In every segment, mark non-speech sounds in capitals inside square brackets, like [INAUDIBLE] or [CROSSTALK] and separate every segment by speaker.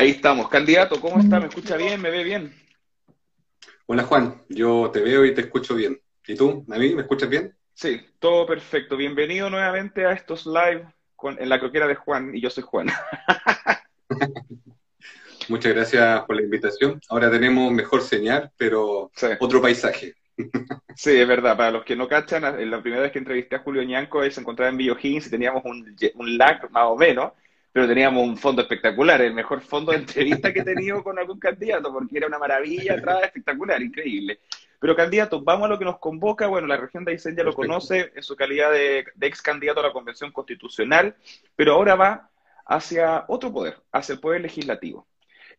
Speaker 1: Ahí estamos. Candidato, ¿cómo está? ¿Me escucha bien? ¿Me ve bien?
Speaker 2: Hola Juan, yo te veo y te escucho bien. ¿Y tú, a mí, me escuchas bien?
Speaker 1: Sí, todo perfecto. Bienvenido nuevamente a estos live con, en la croquera de Juan y yo soy Juan. [LAUGHS]
Speaker 2: Muchas gracias por la invitación. Ahora tenemos mejor señal, pero otro paisaje. [LAUGHS]
Speaker 1: Sí, es verdad. Para los que no cachan, la primera vez que entrevisté a Julio Ñanco, él se encontraba en BioHins y teníamos un, un lag más o menos, pero teníamos un fondo espectacular, el mejor fondo de entrevista que he tenido con algún candidato, porque era una maravilla, [LAUGHS] atrás espectacular, increíble. Pero candidato, vamos a lo que nos convoca. Bueno, la región de Aysén ya lo conoce en su calidad de, de ex candidato a la Convención Constitucional, pero ahora va hacia otro poder, hacia el poder legislativo.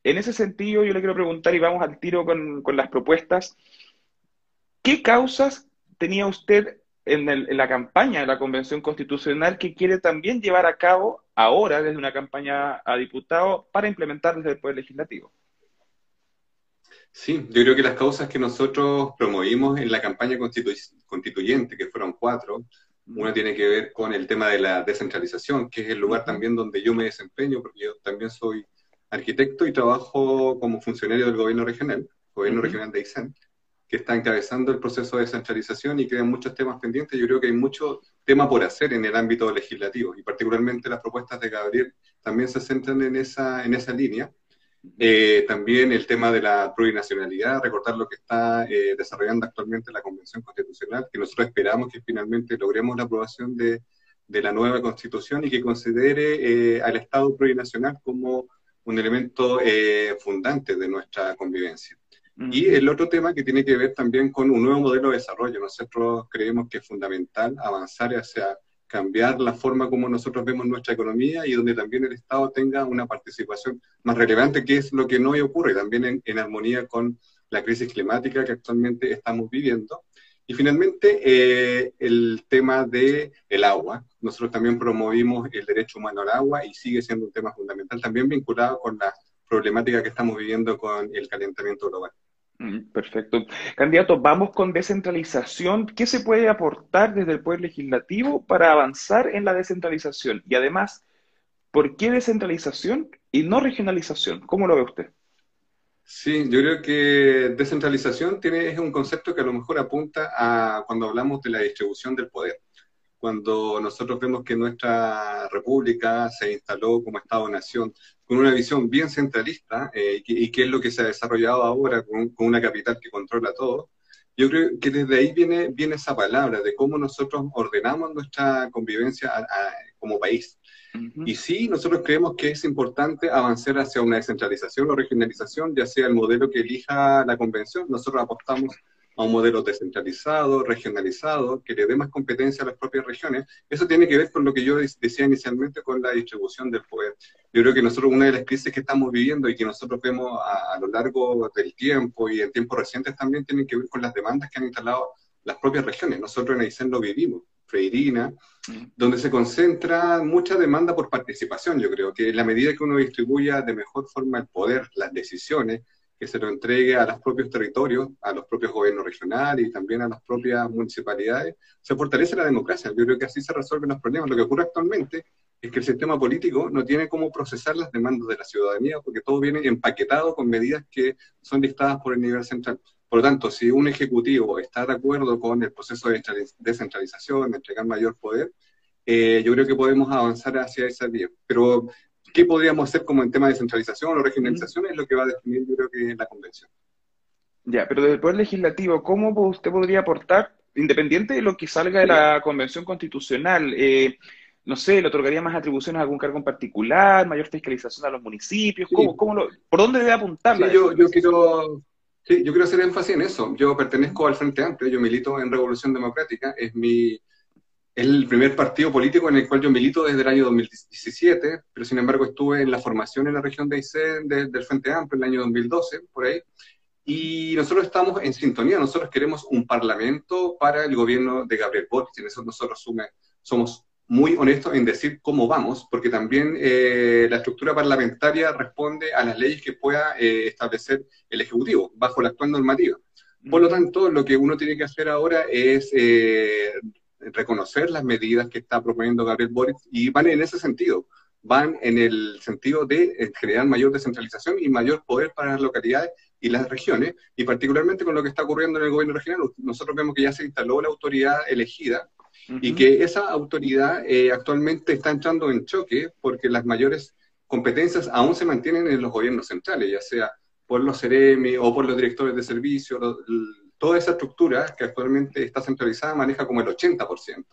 Speaker 1: En ese sentido, yo le quiero preguntar, y vamos al tiro con, con las propuestas, ¿qué causas tenía usted en, la campaña de la Convención Constitucional que quiere también llevar a cabo ahora desde una campaña a diputado para implementar desde el Poder Legislativo.
Speaker 2: Sí, yo creo que las causas que nosotros promovimos en la campaña constituyente, que fueron cuatro, una tiene que ver con el tema de la descentralización, que es el lugar también donde yo me desempeño, porque yo también soy arquitecto y trabajo como funcionario del gobierno regional, gobierno regional de Aysén que está encabezando el proceso de descentralización y quedan muchos temas pendientes. Yo creo que hay mucho tema por hacer en el ámbito legislativo y particularmente las propuestas de Gabriel también se centran en esa, en esa línea. Eh, también el tema de la plurinacionalidad, recordar lo que está eh, desarrollando actualmente la Convención Constitucional, que nosotros esperamos que finalmente logremos la aprobación de, de la nueva Constitución y que considere eh, al Estado plurinacional como un elemento fundante de nuestra convivencia. Y el otro tema que tiene que ver también con un nuevo modelo de desarrollo. Nosotros creemos que es fundamental avanzar hacia cambiar la forma como nosotros vemos nuestra economía y donde también el Estado tenga una participación más relevante, que es lo que no hoy ocurre, también en, armonía con la crisis climática que actualmente estamos viviendo. Y finalmente, eh, el tema del el agua. Nosotros también promovimos el derecho humano al agua y sigue siendo un tema fundamental, también vinculado con la problemática que estamos viviendo con el calentamiento global.
Speaker 1: Mm, perfecto. Candidato, vamos con descentralización. ¿Qué se puede aportar desde el Poder Legislativo para avanzar en la descentralización? Y además, ¿por qué descentralización y no regionalización? ¿Cómo lo ve usted?
Speaker 2: Sí, yo creo que descentralización tiene, es un concepto que a lo mejor apunta a cuando hablamos de la distribución del poder. Cuando nosotros vemos que nuestra república se instaló como Estado-nación con una visión bien centralista eh, y, que es lo que se ha desarrollado ahora con, una capital que controla todo. Yo creo que desde ahí viene, viene esa palabra de cómo nosotros ordenamos nuestra convivencia como país. Y sí, nosotros creemos que es importante avanzar hacia una descentralización o regionalización, ya sea el modelo que elija la convención. Nosotros apostamos a un modelo descentralizado, regionalizado, que le dé más competencia a las propias regiones. Eso tiene que ver con lo que yo decía inicialmente con la distribución del poder. Yo creo que nosotros, una de las crisis que estamos viviendo y que nosotros vemos a, lo largo del tiempo y en tiempos recientes también tienen que ver con las demandas que han instalado las propias regiones. Nosotros en Aysén lo vivimos, Freirina, mm. donde se concentra mucha demanda por participación. Yo creo que en la medida que uno distribuya de mejor forma el poder, las decisiones, que se lo entregue a los propios territorios, a los propios gobiernos regionales y también a las propias municipalidades, se fortalece la democracia. Yo creo que así se resuelven los problemas. Lo que ocurre actualmente es que el sistema político no tiene cómo procesar las demandas de la ciudadanía porque todo viene empaquetado con medidas que son dictadas por el nivel central. Por lo tanto, si un ejecutivo está de acuerdo con el proceso de descentralización, de entregar mayor poder, eh, yo creo que podemos avanzar hacia esa vía. Pero qué podríamos hacer como en tema de centralización o regionalización es lo que va a definir yo creo que la convención.
Speaker 1: Ya, pero desde el Poder Legislativo, ¿cómo usted podría aportar, independiente de lo que salga de la Convención Constitucional, eh, no sé, le otorgaría más atribuciones a algún cargo en particular, mayor fiscalización a los municipios? ¿Cómo, lo, ¿Por dónde debe apuntar?
Speaker 2: Sí, yo, yo, quiero, sí, yo quiero hacer énfasis en eso. Yo pertenezco al Frente Amplio, yo milito en Revolución Democrática, es mi, es el primer partido político en el cual yo milito desde el año 2017, pero sin embargo estuve en la formación en la región de Aysén del Frente Amplio en el año 2012, por ahí. Y nosotros estamos en sintonía, nosotros queremos un parlamento para el gobierno de Gabriel Boric, en eso nosotros somos muy honestos en decir cómo vamos, porque también eh, la estructura parlamentaria responde a las leyes que pueda eh, establecer el Ejecutivo bajo la actual normativa. Por lo mm. tanto, lo que uno tiene que hacer ahora es eh, reconocer las medidas que está proponiendo Gabriel Boric y van en ese sentido. van en el sentido de eh, generar mayor descentralización y mayor poder para las localidades y las regiones, y particularmente con lo que está ocurriendo en el gobierno regional. Nosotros vemos que ya se instaló la autoridad elegida y que esa autoridad eh, actualmente está entrando en choque porque las mayores competencias aún se mantienen en los gobiernos centrales, ya sea por los CEREMI o por los directores de servicio, toda esa estructura que actualmente está centralizada maneja como el 80%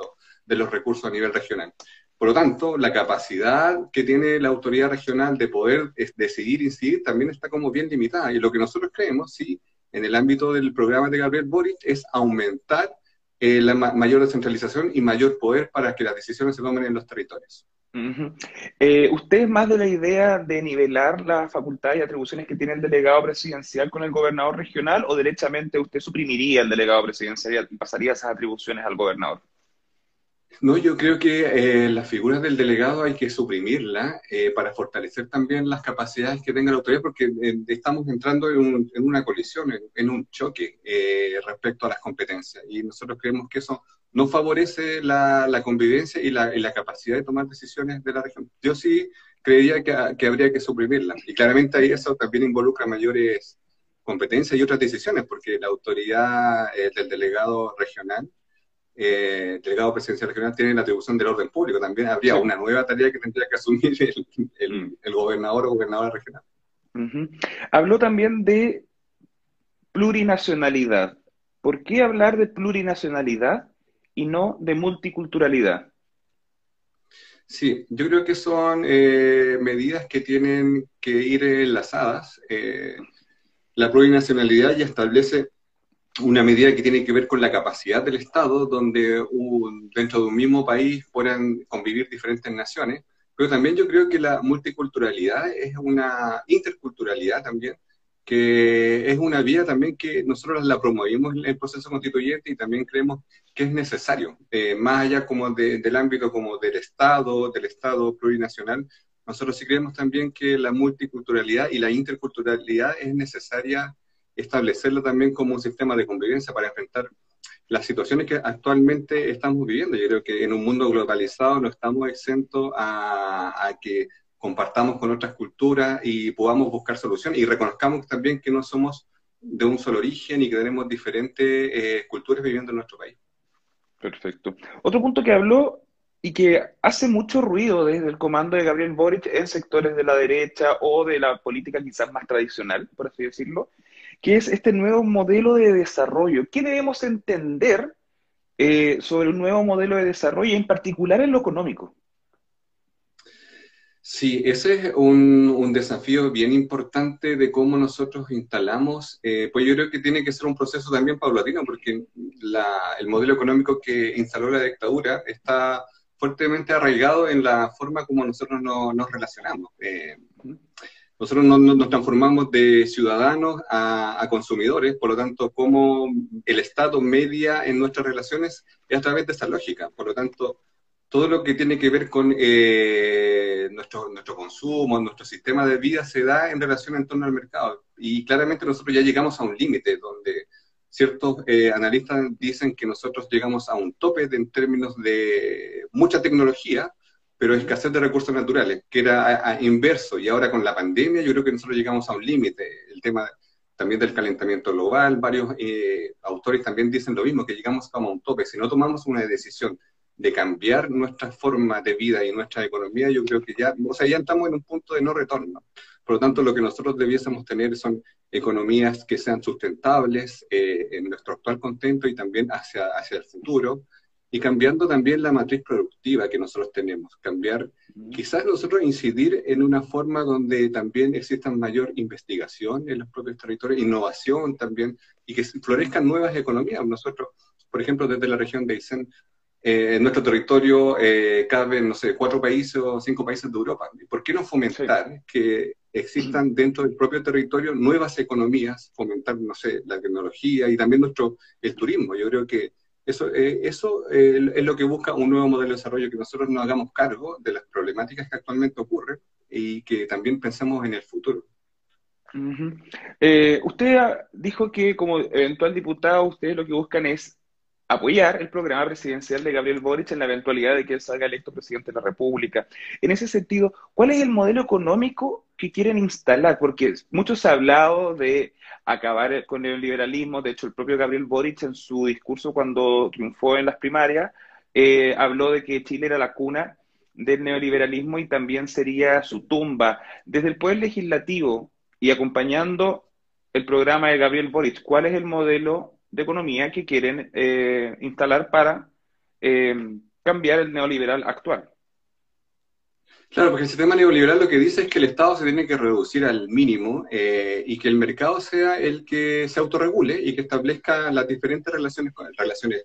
Speaker 2: de los recursos a nivel regional. Por lo tanto, la capacidad que tiene la autoridad regional de poder decidir incidir también está como bien limitada. Y lo que nosotros creemos, sí, en el ámbito del programa de Gabriel Boric, es aumentar eh, la mayor descentralización y mayor poder para que las decisiones se tomen en los territorios.
Speaker 1: Eh, ¿Usted es más de la idea de nivelar las facultades y atribuciones que tiene el delegado presidencial con el gobernador regional o derechamente usted suprimiría el delegado presidencial y pasaría esas atribuciones al gobernador?
Speaker 2: No, yo creo que eh, las figuras del delegado hay que suprimirla eh, para fortalecer también las capacidades que tenga la autoridad, porque eh, estamos entrando en, una colisión, en, un choque respecto a las competencias. Y nosotros creemos que eso no favorece la, convivencia y la, capacidad de tomar decisiones de la región. Yo sí creería que, que habría que suprimirla. Y claramente ahí eso también involucra mayores competencias y otras decisiones, porque la autoridad del delegado regional eh, delegado presidencial regional tiene la atribución del orden público. También habría una nueva tarea que tendría que asumir el, el, gobernador o gobernadora regional.
Speaker 1: Habló también de plurinacionalidad. ¿Por qué hablar de plurinacionalidad y no de multiculturalidad?
Speaker 2: Sí, yo creo que son eh, medidas que tienen que ir enlazadas. Eh, la plurinacionalidad ya establece una medida que tiene que ver con la capacidad del Estado, donde dentro de un mismo país puedan convivir diferentes naciones, pero también yo creo que la multiculturalidad es una interculturalidad también, que es una vía también que nosotros la promovimos en el proceso constituyente y también creemos que es necesario, eh, más allá como del ámbito como del Estado, del Estado plurinacional, nosotros sí creemos también que la multiculturalidad y la interculturalidad es necesaria establecerlo también como un sistema de convivencia para enfrentar las situaciones que actualmente estamos viviendo. Yo creo que en un mundo globalizado no estamos exentos a, que compartamos con otras culturas y podamos buscar soluciones y reconozcamos también que no somos de un solo origen y que tenemos diferentes eh, culturas viviendo en nuestro país.
Speaker 1: Perfecto. Otro punto que habló y que hace mucho ruido desde el comando de Gabriel Boric en sectores de la derecha o de la política quizás más tradicional, por así decirlo, que es este nuevo modelo de desarrollo. ¿Qué debemos entender eh, sobre un nuevo modelo de desarrollo, en particular en lo económico?
Speaker 2: Sí, ese es un, desafío bien importante de cómo nosotros instalamos, eh, pues yo creo que tiene que ser un proceso también paulatino, porque el modelo económico que instaló la dictadura está fuertemente arraigado en la forma como nosotros nos relacionamos. Eh, nosotros nos transformamos de ciudadanos a, consumidores, por lo tanto, como el Estado media en nuestras relaciones es a través de esa lógica. Por lo tanto, todo lo que tiene que ver con eh, nuestro, nuestro consumo, nuestro sistema de vida, se da en relación en torno al mercado. Y claramente nosotros ya llegamos a un límite donde ciertos eh, analistas dicen que nosotros llegamos a un tope en términos de mucha tecnología, pero escasez de recursos naturales, que era inverso, y ahora con la pandemia yo creo que nosotros llegamos a un límite, el tema también del calentamiento global, varios eh, autores también dicen lo mismo, que llegamos a un tope, si no tomamos una decisión de cambiar nuestra forma de vida y nuestra economía, yo creo que ya, o sea, ya estamos en un punto de no retorno. Por lo tanto, lo que nosotros debiésemos tener son economías que sean sustentables eh, en nuestro actual contento y también hacia, hacia el futuro, y cambiando también la matriz productiva que nosotros tenemos, cambiar, quizás nosotros incidir en una forma donde también exista mayor investigación en los propios territorios, innovación también, y que florezcan nuevas economías. Nosotros, por ejemplo, desde la región de Aysén, eh, en nuestro territorio eh, caben, no sé, cuatro países o cinco países de Europa. ¿Por qué no fomentar que existan dentro del propio territorio nuevas economías, fomentar, no sé, la tecnología y también nuestro, el turismo? Yo creo que eso, eh, eso eh, es lo que busca un nuevo modelo de desarrollo, que nosotros nos hagamos cargo de las problemáticas que actualmente ocurren y que también pensemos en el futuro.
Speaker 1: Eh, usted dijo que como eventual diputado, ustedes lo que buscan es apoyar el programa presidencial de Gabriel Boric en la eventualidad de que él salga electo presidente de la República. En ese sentido, ¿cuál es el modelo económico que quieren instalar? Porque mucho se ha hablado de acabar con el liberalismo, de hecho el propio Gabriel Boric en su discurso cuando triunfó en las primarias, eh, habló de que Chile era la cuna del neoliberalismo y también sería su tumba. Desde el Poder Legislativo y acompañando el programa de Gabriel Boric, ¿cuál es el modelo de economía que quieren eh, instalar para eh, cambiar el neoliberal actual.
Speaker 2: Claro, porque el sistema neoliberal lo que dice es que el Estado se tiene que reducir al mínimo eh, y que el mercado sea el que se autorregule y que establezca las diferentes relaciones, relaciones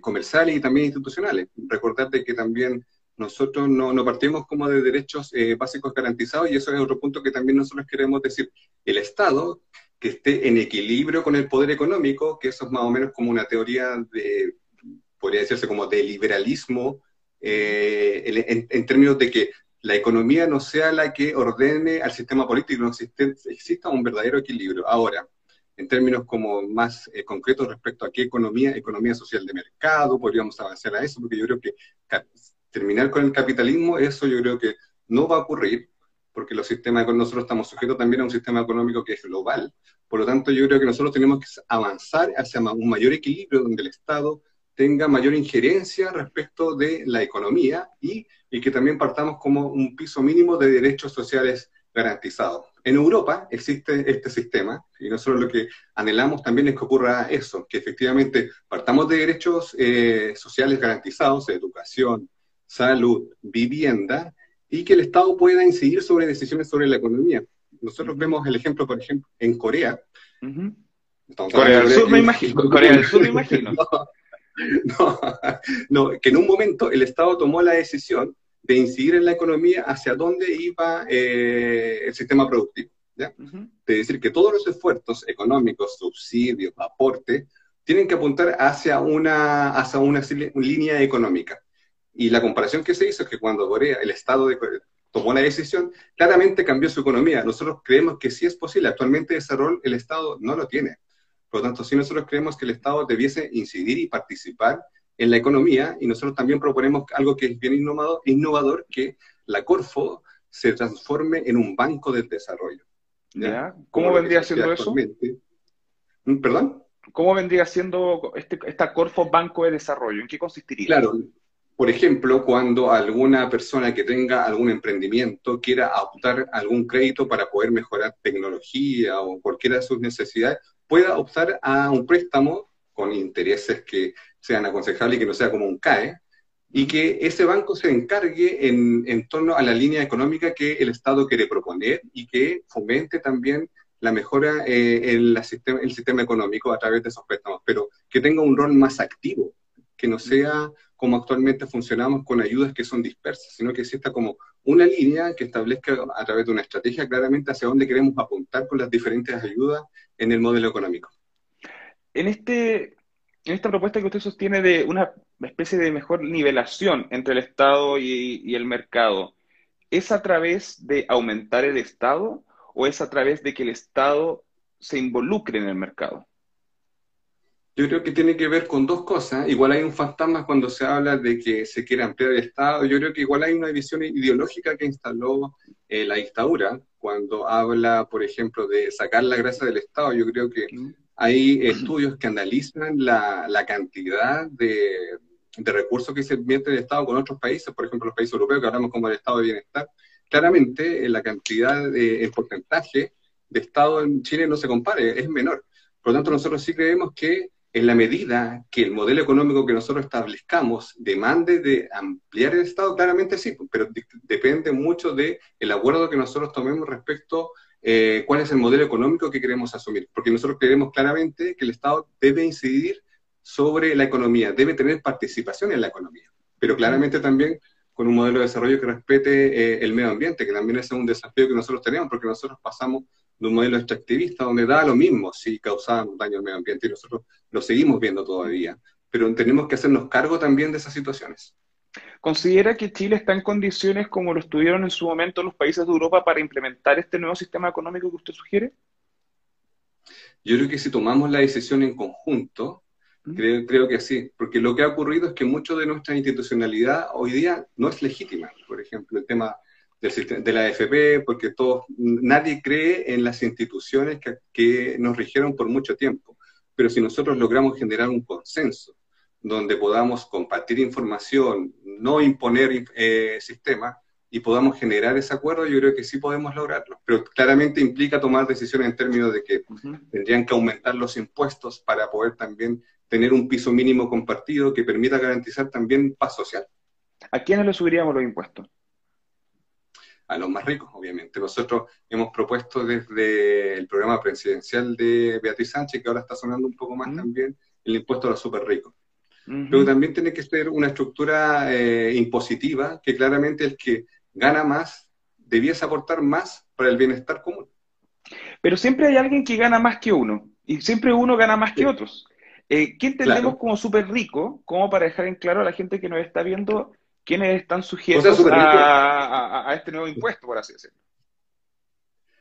Speaker 2: comerciales y también institucionales. Recordarte que también nosotros no, no partimos como de derechos básicos garantizados y eso es otro punto que también nosotros queremos decir. El Estado que esté en equilibrio con el poder económico, que eso es más o menos como una teoría de, podría decirse como de liberalismo, eh, en, términos de que la economía no sea la que ordene al sistema político, no exista un verdadero equilibrio. Ahora, en términos como más eh, concretos respecto a qué economía, economía social de mercado, podríamos avanzar a eso, porque yo creo que terminar con el capitalismo, eso yo creo que no va a ocurrir, porque los sistemas nosotros estamos sujetos también a un sistema económico que es global. Por lo tanto, yo creo que nosotros tenemos que avanzar hacia un mayor equilibrio donde el Estado tenga mayor injerencia respecto de la economía y, y que también partamos como un piso mínimo de derechos sociales garantizados. En Europa existe este sistema y nosotros lo que anhelamos también es que ocurra eso, que efectivamente partamos de derechos eh, sociales garantizados, educación, salud, vivienda, y que el Estado pueda incidir sobre decisiones sobre la economía. Nosotros vemos el ejemplo, por ejemplo, en Corea. [LAUGHS]
Speaker 1: Corea del Sur, me imagino. Corea del Sur, me imagino.
Speaker 2: No, no, que en un momento el Estado tomó la decisión de incidir en la economía hacia dónde iba eh, el sistema productivo. ¿ya? De decir que todos los esfuerzos económicos, subsidios, aportes, tienen que apuntar hacia una, hacia una línea económica. Y la comparación que se hizo es que cuando Corea, el Estado de Corea, tomó la decisión, claramente cambió su economía. Nosotros creemos que sí es posible. Actualmente ese rol el Estado no lo tiene. Por lo tanto, sí nosotros creemos que el Estado debiese incidir y participar en la economía y nosotros también proponemos algo que es bien innovador, innovador que la Corfo se transforme en un banco del desarrollo.
Speaker 1: ¿Cómo vendría siendo eso?
Speaker 2: ¿Mm, ¿Perdón?
Speaker 1: ¿Cómo vendría siendo este, esta Corfo Banco de Desarrollo? ¿En qué consistiría?
Speaker 2: Claro, por ejemplo, cuando alguna persona que tenga algún emprendimiento quiera optar algún crédito para poder mejorar tecnología o cualquiera de sus necesidades, pueda optar a un préstamo con intereses que sean aconsejables y que no sea como un CAE, y que ese banco se encargue en, torno a la línea económica que el Estado quiere proponer y que fomente también la mejora eh, en la sistema, el sistema económico a través de esos préstamos, pero que tenga un rol más activo, que no sea como actualmente funcionamos con ayudas que son dispersas, sino que exista como una línea que establezca a través de una estrategia claramente hacia dónde queremos apuntar con las diferentes ayudas en el modelo económico.
Speaker 1: En, este, en esta propuesta que usted sostiene de una especie de mejor nivelación entre el Estado y, y el mercado, ¿es a través de aumentar el Estado o es a través de que el Estado se involucre en el mercado?
Speaker 2: Yo creo que tiene que ver con dos cosas. Igual hay un fantasma cuando se habla de que se quiere ampliar el Estado. Yo creo que igual hay una visión ideológica que instaló eh, la dictadura cuando habla, por ejemplo, de sacar la grasa del Estado. Yo creo que hay estudios que analizan la, cantidad de, recursos que se invierte el Estado con otros países, por ejemplo, los países europeos, que hablamos como el Estado de Bienestar. Claramente, eh, la cantidad, de, el porcentaje de Estado en Chile no se compare, es menor. Por lo tanto, nosotros sí creemos que en la medida que el modelo económico que nosotros establezcamos demande de ampliar el Estado, claramente sí, pero depende mucho del el acuerdo que nosotros tomemos respecto eh, cuál es el modelo económico que queremos asumir, porque nosotros creemos claramente que el Estado debe incidir sobre la economía, debe tener participación en la economía, pero claramente también con un modelo de desarrollo que respete eh, el medio ambiente, que también es un desafío que nosotros tenemos, porque nosotros pasamos de un modelo extractivista donde da lo mismo si causaban daño al medio ambiente y nosotros lo seguimos viendo todavía, pero tenemos que hacernos cargo también de esas situaciones.
Speaker 1: ¿Considera que Chile está en condiciones como lo estuvieron en su momento los países de Europa para implementar este nuevo sistema económico que usted sugiere?
Speaker 2: Yo creo que si tomamos la decisión en conjunto, Creo, creo que sí, porque lo que ha ocurrido es que mucho de nuestra institucionalidad hoy día no es legítima. Por ejemplo, el tema del de la AFP, porque todos, nadie cree en las instituciones que, que, nos rigieron por mucho tiempo. Pero si nosotros logramos generar un consenso donde podamos compartir información, no imponer eh, sistemas, y podamos generar ese acuerdo, yo creo que sí podemos lograrlo. Pero claramente implica tomar decisiones en términos de que tendrían que aumentar los impuestos para poder también tener un piso mínimo compartido que permita garantizar también paz social.
Speaker 1: ¿A quiénes le subiríamos los impuestos?
Speaker 2: A los más ricos, obviamente. Nosotros hemos propuesto desde el programa presidencial de Beatriz Sánchez, que ahora está sonando un poco más también, el impuesto a los súper ricos. Pero también tiene que ser una estructura eh, impositiva que claramente el que gana más debiese aportar más para el bienestar común.
Speaker 1: Pero siempre hay alguien que gana más que uno y siempre uno gana más que otros. Eh, ¿Qué entendemos como súper rico? Como para dejar en claro a la gente que nos está viendo quiénes están sujetos a, este nuevo impuesto, por así decirlo.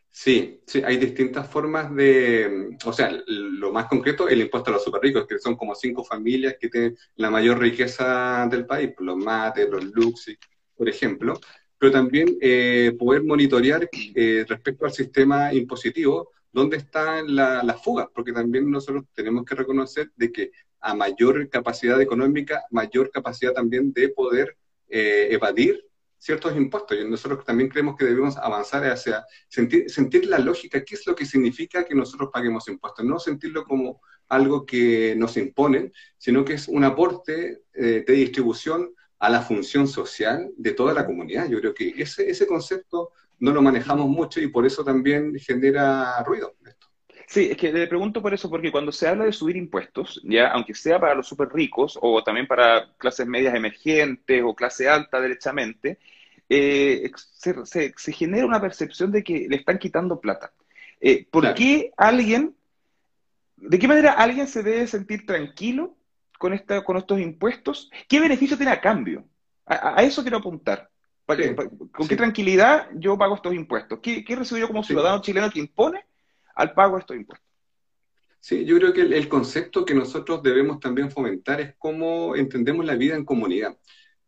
Speaker 2: Sí, sí, hay distintas formas de, o sea, lo más concreto, el impuesto a los super ricos, que son como cinco familias que tienen la mayor riqueza del país, los mates, los luxi, por ejemplo, pero también eh, poder monitorear eh, respecto al sistema impositivo dónde están las fugas, porque también nosotros tenemos que reconocer de que a mayor capacidad económica, mayor capacidad también de poder eh, evadir ciertos impuestos. Y nosotros también creemos que debemos avanzar hacia sentir, sentir la lógica, qué es lo que significa que nosotros paguemos impuestos, no sentirlo como algo que nos imponen, sino que es un aporte eh, de distribución a la función social de toda la comunidad. Yo creo que ese, ese concepto no lo manejamos mucho y por eso también genera ruido.
Speaker 1: Sí, es que le pregunto por eso, porque cuando se habla de subir impuestos, ya aunque sea para los súper ricos o también para clases medias emergentes o clase alta derechamente, eh, se, se, genera una percepción de que le están quitando plata. Eh, ¿Por qué alguien, de qué manera alguien se debe sentir tranquilo con, esta, con estos impuestos? ¿Qué beneficio tiene a cambio? a eso quiero apuntar. ¿Con qué tranquilidad yo pago estos impuestos? ¿Qué, qué recibo yo como ciudadano chileno que impone al pago de estos impuestos?
Speaker 2: Sí, yo creo que el, concepto que nosotros debemos también fomentar es cómo entendemos la vida en comunidad.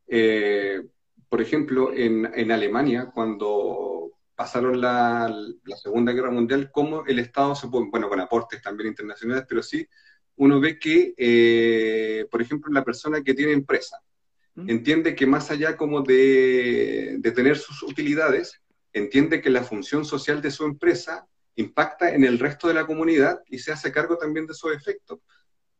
Speaker 2: Eh, por ejemplo, en, en, Alemania, cuando pasaron la, la, Segunda Guerra Mundial, cómo el Estado se pone, bueno, con aportes también internacionales, pero sí, uno ve que, eh, por ejemplo, la persona que tiene empresa, entiende que más allá como de, de, tener sus utilidades, entiende que la función social de su empresa impacta en el resto de la comunidad y se hace cargo también de esos efectos.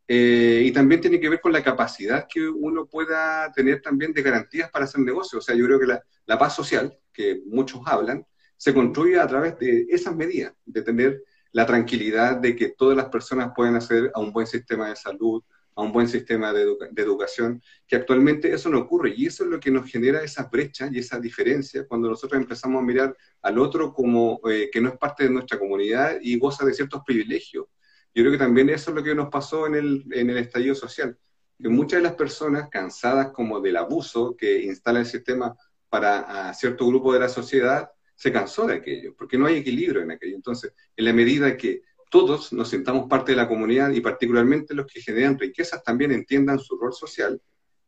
Speaker 2: Eh, y también tiene que ver con la capacidad que uno pueda tener también de garantías para hacer negocio. O sea, yo creo que la, la paz social, que muchos hablan, se construye a través de esas medidas, de tener la tranquilidad de que todas las personas pueden acceder a un buen sistema de salud, a un buen sistema de, educación, que actualmente eso no ocurre. Y eso es lo que nos genera esa brecha y esa diferencia cuando nosotros empezamos a mirar al otro como eh, que no es parte de nuestra comunidad y goza de ciertos privilegios. Yo creo que también eso es lo que nos pasó en el, en el estallido social, que muchas de las personas cansadas como del abuso que instala el sistema para cierto grupo de la sociedad, se cansó de aquello, porque no hay equilibrio en aquello. Entonces, en la medida que todos nos sintamos parte de la comunidad y particularmente los que generan riquezas también entiendan su rol social,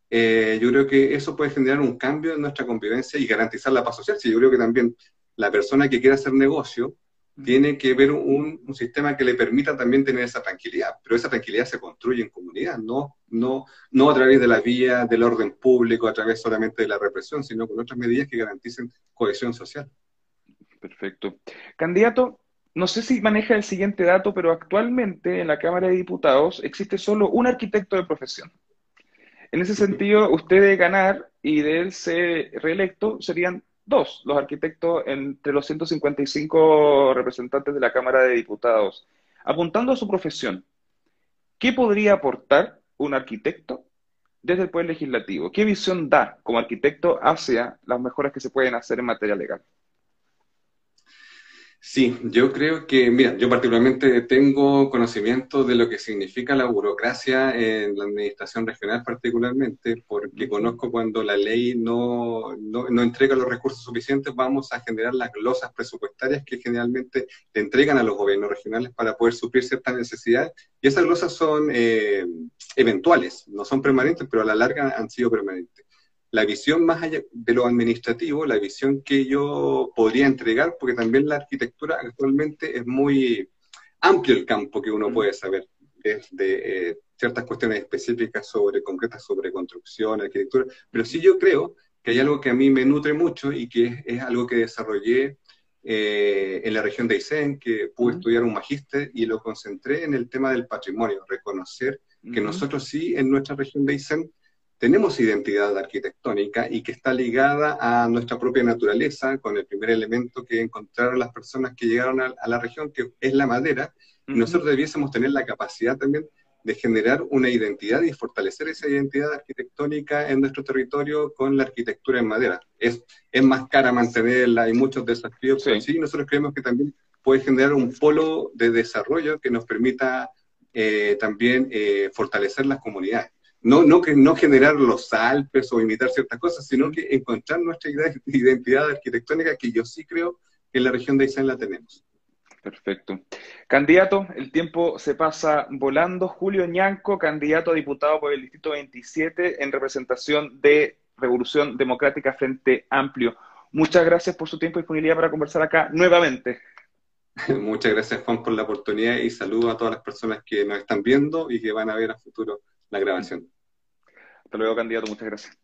Speaker 2: eh, yo creo que eso puede generar un cambio en nuestra convivencia y garantizar la paz social. Sí, yo creo que también la persona que quiera hacer negocio tiene que ver un, sistema que le permita también tener esa tranquilidad, pero esa tranquilidad se construye en comunidad, no, no, no a través de la vía del orden público, a través solamente de la represión, sino con otras medidas que garanticen cohesión social.
Speaker 1: Perfecto. Candidato, no sé si maneja el siguiente dato, pero actualmente en la Cámara de Diputados existe solo un arquitecto de profesión. En ese sentido, usted de ganar y de él ser reelecto serían dos los arquitectos entre los 155 representantes de la Cámara de Diputados. Apuntando a su profesión, ¿qué podría aportar un arquitecto desde el Poder Legislativo? ¿Qué visión da como arquitecto hacia las mejoras que se pueden hacer en materia legal?
Speaker 2: Sí, yo creo que, mira, yo particularmente tengo conocimiento de lo que significa la burocracia en la administración regional particularmente, porque conozco cuando la ley no, no, entrega los recursos suficientes, vamos a generar las glosas presupuestarias que generalmente le entregan a los gobiernos regionales para poder suplir ciertas necesidades, y esas glosas son eh, eventuales, no son permanentes, pero a la larga han sido permanentes la visión más allá de lo administrativo, la visión que yo podría entregar, porque también la arquitectura actualmente es muy amplio el campo que uno mm. puede saber, desde eh, ciertas cuestiones específicas sobre concretas sobre construcción, arquitectura, pero sí yo creo que hay algo que a mí me nutre mucho y que es, algo que desarrollé eh, en la región de Aysén, que pude mm. estudiar un magíster y lo concentré en el tema del patrimonio, reconocer que mm. nosotros sí en nuestra región de Aysén tenemos identidad arquitectónica y que está ligada a nuestra propia naturaleza, con el primer elemento que encontraron las personas que llegaron a, la región, que es la madera, nosotros debiésemos tener la capacidad también de generar una identidad y fortalecer esa identidad arquitectónica en nuestro territorio con la arquitectura en madera. Es, es más cara mantenerla, hay muchos desafíos, pero sí, nosotros creemos que también puede generar un polo de desarrollo que nos permita eh, también eh, fortalecer las comunidades no, no, que, no generar los Alpes o imitar ciertas cosas, sino que encontrar nuestra [LAUGHS] identidad arquitectónica que yo sí creo que en la región de Aysén la tenemos.
Speaker 1: Perfecto. Candidato, el tiempo se pasa volando. Julio Ñanco, candidato a diputado por el Distrito 27 en representación de Revolución Democrática Frente Amplio. Muchas gracias por su tiempo y disponibilidad para conversar acá nuevamente. [LAUGHS]
Speaker 2: Muchas gracias, Juan, por la oportunidad y saludo a todas las personas que nos están viendo y que van a ver a futuro la grabación.
Speaker 1: Hasta luego, candidato. Muchas gracias.